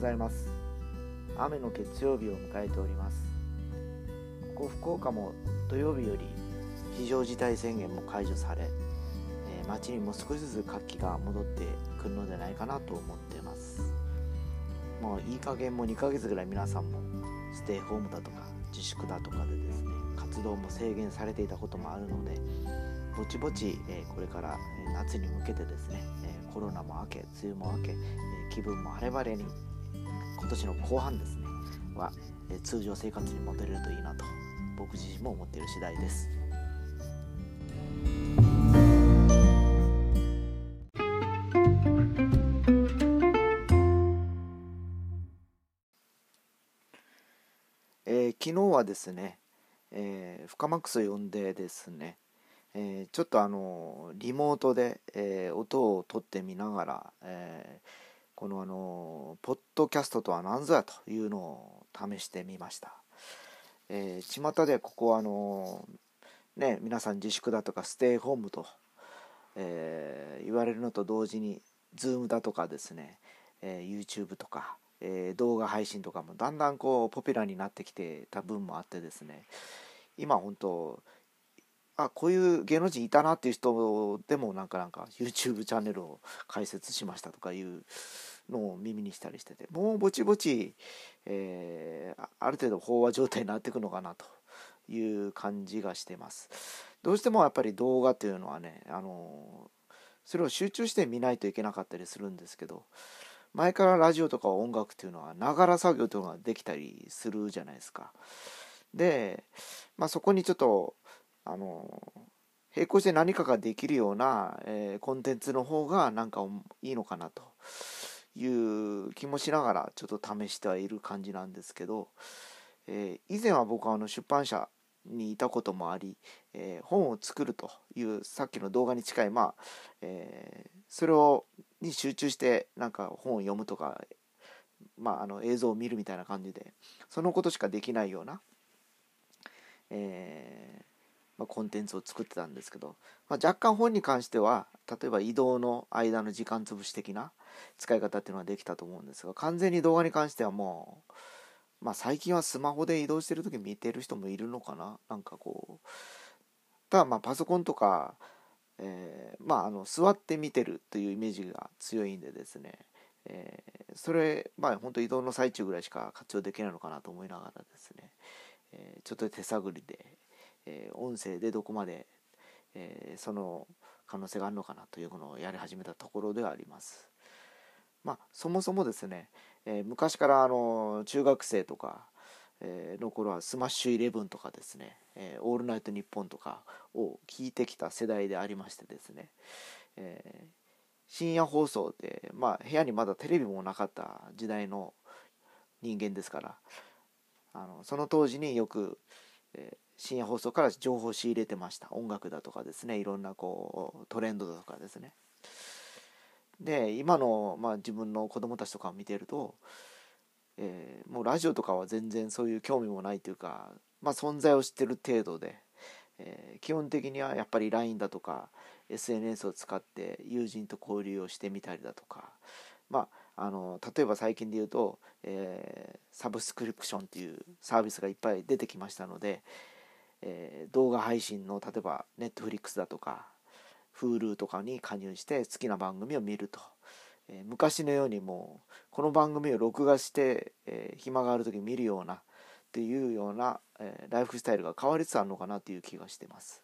ざいます。雨の月曜日を迎えております。ここ福岡も土曜日より非常事態宣言も解除され、えー、街にも少しずつ活気が戻ってくるのではないかなと思っています。もういい加減もう2ヶ月ぐらい皆さんもステイホームだとか自粛だとかでですね活動も制限されていたこともあるのでぼちぼち、えー、これから夏に向けてですね、えー、コロナも明け梅雨も明け、えー、気分も晴れ晴れに今年の後半ですねは、え通常生活に戻れるといいなと僕自身も思っている次第です。えー、昨日はですね、えー、フカマックスを呼んでですね、えー、ちょっとあのリモートで、えー、音を取ってみながら、えー、このあのポッドキャストとは何ぞやというのを試してみました、えー、巷でここはあのね皆さん自粛だとかステイホームと、えー、言われるのと同時に Zoom だとかですね、えー、YouTube とか、えー、動画配信とかもだんだんこうポピュラーになってきてた分もあってですね今本当あこういう芸能人いたなっていう人でもなんかなんか YouTube チャンネルを開設しましたとかいうのを耳にしたりしててもうぼちぼち、えー、ある程度飽和状態になっていくのかなという感じがしてます。どうしてもやっぱり動画っていうのはねあのそれを集中して見ないといけなかったりするんですけど前からラジオとか音楽っていうのはながら作業というのができたりするじゃないですか。で、まあ、そこにちょっとあの並行して何かができるような、えー、コンテンツの方がなんかいいのかなと。いう気もしながらちょっと試してはいる感じなんですけど、えー、以前は僕はあの出版社にいたこともあり、えー、本を作るというさっきの動画に近い、まあえー、それをに集中してなんか本を読むとか、まあ、あの映像を見るみたいな感じでそのことしかできないような、えーまあ、コンテンツを作ってたんですけど、まあ、若干本に関しては例えば移動の間の時間潰し的な使い方っていうのはできたと思うんですが完全に動画に関してはもう、まあ、最近はスマホで移動してる時見てる人もいるのかな？なんかこうただまあパソコンとか、えー、まああの座って見てるというイメージが強いんでですねえー、それまあ本当移動の最中ぐらいしか活用できないのかなと思いながらですね、えー、ちょっと手探りで、えー、音声でどこまで、えその可能性があるのかなというのをやり始めたところではあります。まあ、そもそもですね、え昔からあの中学生とか、えの頃はスマッシュイレブンとかですね、えオールナイトニッポンとかを聞いてきた世代でありましてですね、え深夜放送で、まあ、部屋にまだテレビもなかった時代の人間ですからあのその当時によく、え、深夜放送から情報を仕入れてました。音楽だとかですねいろんなこうトレンドだとかですね。で今の、まあ、自分の子供たちとかを見てると、えー、もうラジオとかは全然そういう興味もないというか、まあ、存在を知ってる程度で、えー、基本的にはやっぱり LINE だとか SNS を使って友人と交流をしてみたりだとかまああの例えば最近で言うと、えー、サブスクリプションっていうサービスがいっぱい出てきましたので、えー、動画配信の例えば Netflix だとか Hulu とかに加入して好きな番組を見ると、えー、昔のようにもうこの番組を録画して、えー、暇がある時見るようなっていうような、えー、ライフスタイルが変わりつつあるのかなという気がしてます。